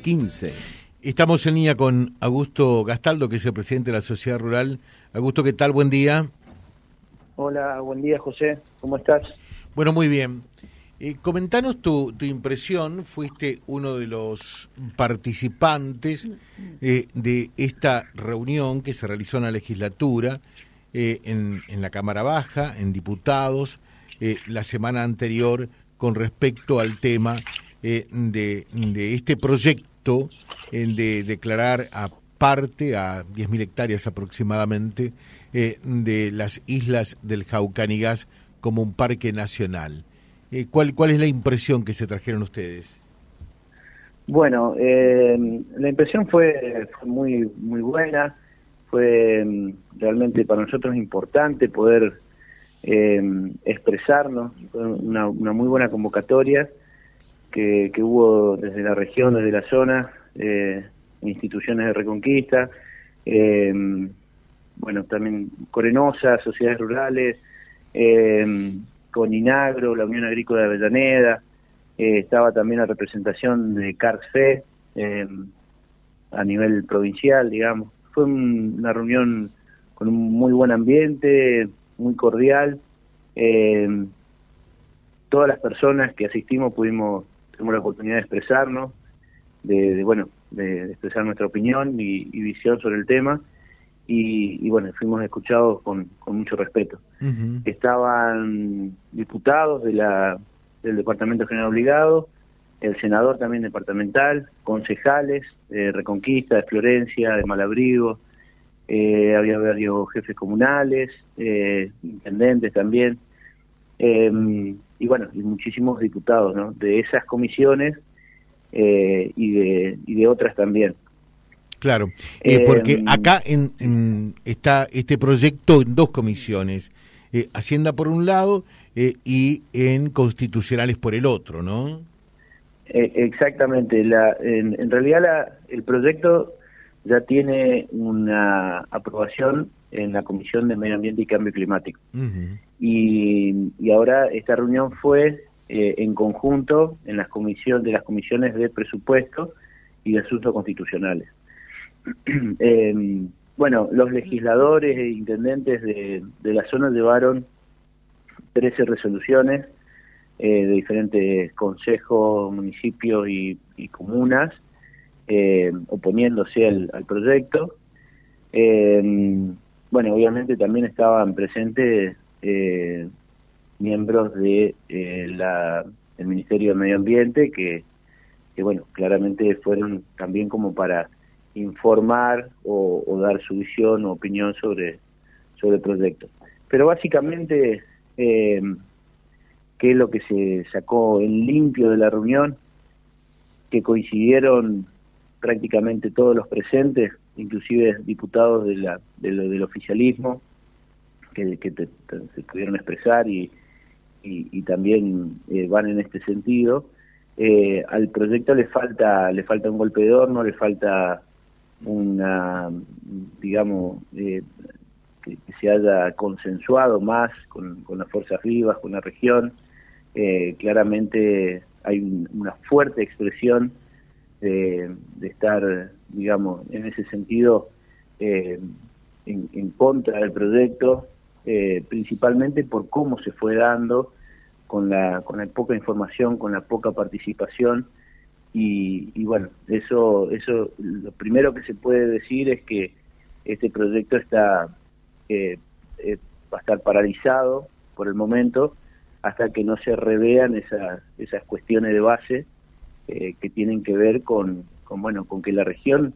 15. Estamos en línea con Augusto Gastaldo, que es el presidente de la Sociedad Rural. Augusto, ¿qué tal? Buen día. Hola, buen día, José. ¿Cómo estás? Bueno, muy bien. Eh, comentanos tu, tu, impresión. Fuiste uno de los participantes eh, de esta reunión que se realizó en la legislatura, eh, en, en, la Cámara Baja, en diputados, eh, la semana anterior con respecto al tema eh, de, de, este proyecto de declarar aparte a 10.000 hectáreas aproximadamente de las islas del Jaucanigas como un parque nacional. Eh, ¿cuál, ¿Cuál es la impresión que se trajeron ustedes? Bueno, eh, la impresión fue, muy muy buena, fue mm, realmente para nosotros importante poder eh, expresarnos, fue una, muy buena convocatoria que, que, hubo desde la región, desde la zona, eh, instituciones de Reconquista, eh, bueno, también Corenosa, sociedades rurales, eh, con Inagro, la Unión Agrícola de Avellaneda, eh, estaba también la representación de CARSFE eh, a nivel provincial, digamos. Fue un, una reunión con un muy buen ambiente, muy cordial. Eh, todas las personas que asistimos pudimos, tuvimos la oportunidad de expresarnos, de, de bueno, de, de, expresar nuestra opinión y, y visión sobre el tema. Y, y, bueno, fuimos escuchados con, con mucho respeto. Uh -huh. Estaban diputados de la, del Departamento General Obligado, el senador también departamental, concejales de Reconquista, de Florencia, de Malabrigo, eh, había varios jefes comunales, eh, intendentes también, eh, y bueno, y muchísimos diputados ¿no? de esas comisiones eh, y, de, y de otras también. Claro, eh, porque acá en, en, está este proyecto en dos comisiones, eh, Hacienda por un lado eh, y en Constitucionales por el otro, ¿no? exactamente, la, en, en realidad la, el proyecto ya tiene una aprobación en la Comisión de Medio Ambiente y Cambio Climático. Uh -huh. y, y, ahora esta reunión fue en conjunto en las comisiones de las comisiones de presupuesto y de asuntos constitucionales. eh, bueno, los legisladores e intendentes de, de, la zona llevaron 13 resoluciones eh, de diferentes consejos, municipios y, y comunas eh, oponiéndose al, al proyecto. Eh, bueno, obviamente también estaban presentes eh, miembros de la, el Ministerio de Medio Ambiente que, que, bueno, claramente fueron también como para informar o, o, dar su visión o opinión sobre, sobre el proyecto. Pero básicamente, eh, ¿qué es lo que se sacó en limpio de la reunión? Que coincidieron prácticamente todos los presentes, inclusive diputados de la, del oficialismo, que, te, se pudieron expresar y, y, y también eh, van en este sentido. Eh, al proyecto le falta le falta un golpe de horno, le falta una, digamos, eh, que, que, se haya consensuado más con, con, las fuerzas vivas, con la región. Eh, claramente hay un, una fuerte expresión de, estar, digamos, en ese sentido eh, en, en, contra del proyecto, eh, principalmente por cómo se fue dando, con la, con la poca información, con la poca participación. Y, y, bueno, eso, eso, lo primero que se puede decir es que este proyecto está, eh, eh, va a estar paralizado por el momento hasta que no se revean esas, esas cuestiones de base eh, que tienen que ver con, con, bueno, con que la región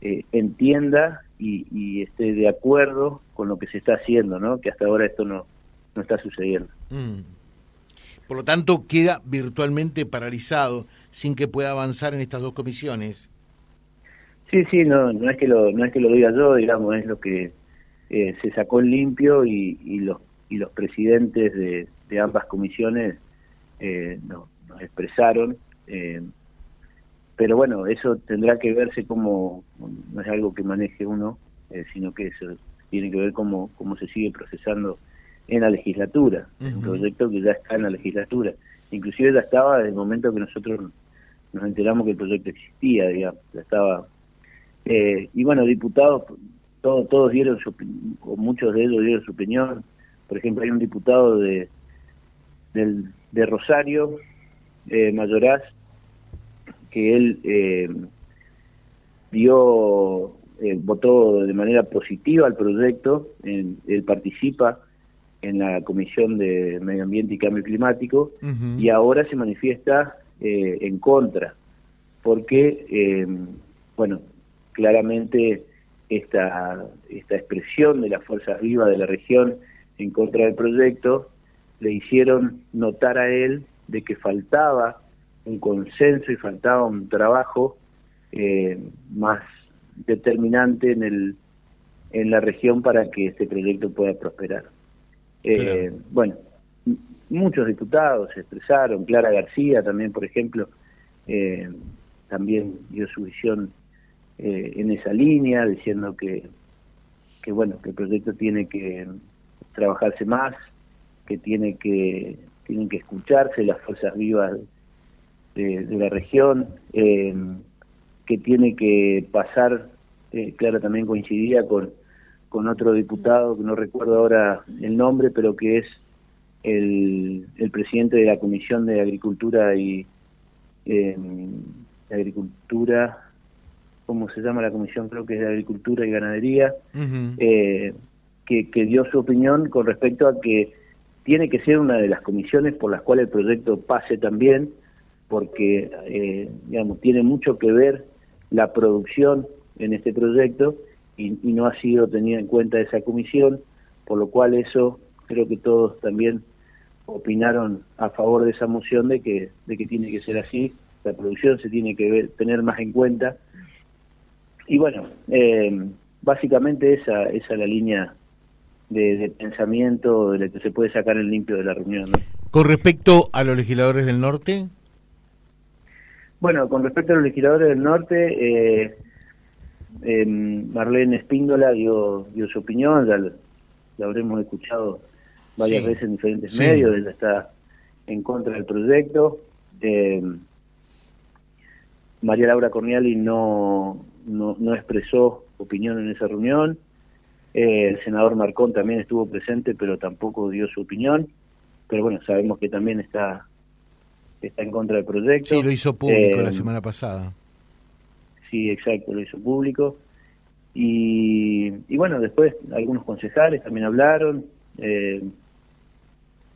eh, entienda y, y, esté de acuerdo con lo que se está haciendo, ¿no? Que hasta ahora esto no, no está sucediendo. Mm. Por lo tanto, queda virtualmente paralizado sin que pueda avanzar en estas dos comisiones. Sí, sí, no, no es que lo, no es que lo diga yo, digamos, es lo que eh, se sacó en limpio y, y, los y los presidentes de, de ambas comisiones eh, no, nos expresaron. Eh, pero bueno, eso tendrá que verse como, no es algo que maneje uno, eh, sino que eso tiene que ver cómo, cómo se sigue procesando en la legislatura, uh -huh. un proyecto que ya está en la legislatura, inclusive ya estaba desde el momento que nosotros nos enteramos que el proyecto existía, digamos, estaba... Eh, y bueno, diputados, todos, todos dieron su o muchos de ellos dieron su opinión. Por ejemplo, hay un diputado de, del, de Rosario, eh, Mayoraz, que él eh, dio, eh, votó de manera positiva al proyecto, él participa en la Comisión de Medio Ambiente y Cambio Climático y ahora se manifiesta eh, en contra, porque, eh, bueno, claramente esta, esta expresión de las fuerzas vivas de la región en contra del proyecto le hicieron notar a él de que faltaba un consenso y faltaba un trabajo eh, más determinante en el en la región para que este proyecto pueda prosperar. Eh, bueno, muchos diputados se expresaron, Clara García también, por ejemplo, eh, también dio su visión en esa línea, diciendo que, que bueno, que el proyecto tiene que trabajarse más, que tiene que tienen que escucharse las fuerzas vivas de, la región, eh, que tiene que pasar, eh, Clara también coincidía con, con otro diputado, que no recuerdo ahora el nombre, pero que es el, el presidente de la Comisión de Agricultura y eh, Agricultura, ¿cómo se llama la comisión? Creo que es de Agricultura y Ganadería, eh, que, que dio su opinión con respecto a que tiene que ser una de las comisiones por las cuales el proyecto pase también, porque eh, digamos tiene mucho que ver la producción en este proyecto y, no ha sido tenida en cuenta esa comisión, por lo cual eso creo que todos también opinaron a favor de esa moción de que de que tiene que ser así, la producción se tiene que tener más en cuenta y bueno, eh, básicamente esa esa es la línea de, pensamiento de lo que se puede sacar el limpio de la reunión. Con respecto a los legisladores del norte. Bueno, con respecto a los legisladores del norte, eh, em, Marlene Espíndola dio, dio su opinión, ya la habremos escuchado varias veces en diferentes medios, ella está en contra del proyecto. Em, María Laura Corniali no, no, no expresó opinión en esa reunión. Eh, el senador Marcón también estuvo presente, pero tampoco dio su opinión. Pero bueno, sabemos que también está está en contra del proyecto. Sí, lo hizo público la eh, semana pasada. Sí, exacto, lo hizo público. Y, y bueno, después algunos concejales también hablaron. Eh,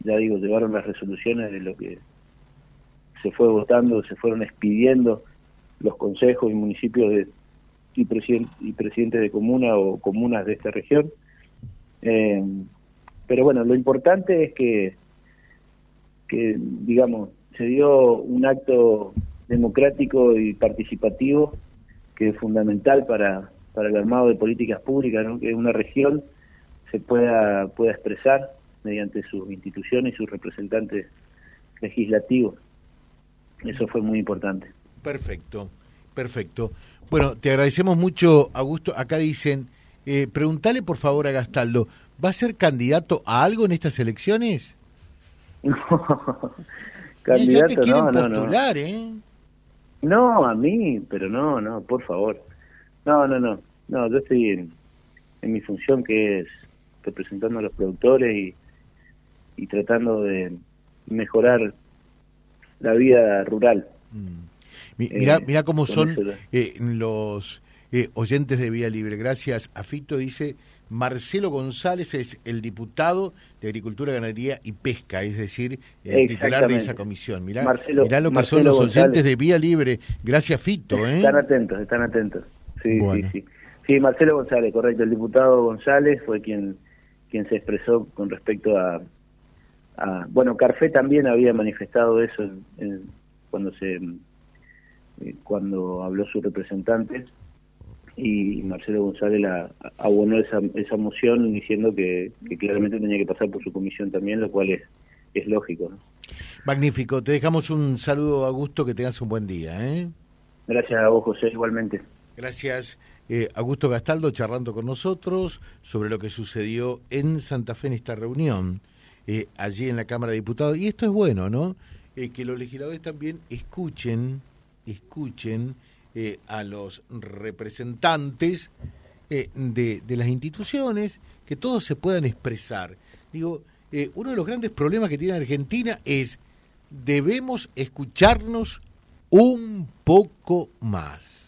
ya digo, llevaron las resoluciones de lo que se fue votando, se fueron expidiendo los consejos y municipios de, y, presidente, y presidente de comuna o comunas de esta región. Eh, pero bueno, lo importante es que, que, digamos, se dio un acto democrático y participativo que es fundamental para, para el armado de políticas públicas, que una región se pueda, pueda expresar mediante sus instituciones y sus representantes legislativos. Eso fue muy importante. Perfecto, perfecto. Bueno, te agradecemos mucho, Augusto. Acá dicen, eh, preguntale por favor a Gastaldo, ¿va a ser candidato a algo en estas elecciones? No, candidato no, no, no. ¿eh? No, a mí, pero no, no, por favor. No, no, no. No, yo estoy en, mi función que es representando a los productores y, y tratando de mejorar la vida rural. Mm. Mira, eh, mira cómo son eh, los eh, oyentes de Vía Libre. Gracias a Fito, dice Marcelo González es el diputado de Agricultura, Ganadería y Pesca, es decir, el titular de esa comisión. Mirá, lo que son los oyentes de Vía Libre. Gracias, Fito. Están atentos, están atentos. Sí, sí, sí. Sí, Marcelo González, correcto. El diputado González fue quien, quien se expresó con respecto a, bueno, Carfé también había manifestado eso cuando se eh, cuando habló su representante y Marcelo González la, abonó esa, esa moción diciendo que, claramente tenía que pasar por su comisión también, lo cual es, es lógico. Magnífico, te dejamos un saludo Augusto, que tengas un buen día. ¿eh? Gracias a vos José, igualmente. Gracias. Eh, Augusto Gastaldo charlando con nosotros sobre lo que sucedió en Santa Fe en esta reunión, eh, allí en la Cámara de Diputados. Y esto es bueno, ¿no? que los legisladores también escuchen escuchen eh, a los representantes eh, de, las instituciones, que todos se puedan expresar. Digo, eh, uno de los grandes problemas que tiene Argentina es debemos escucharnos un poco más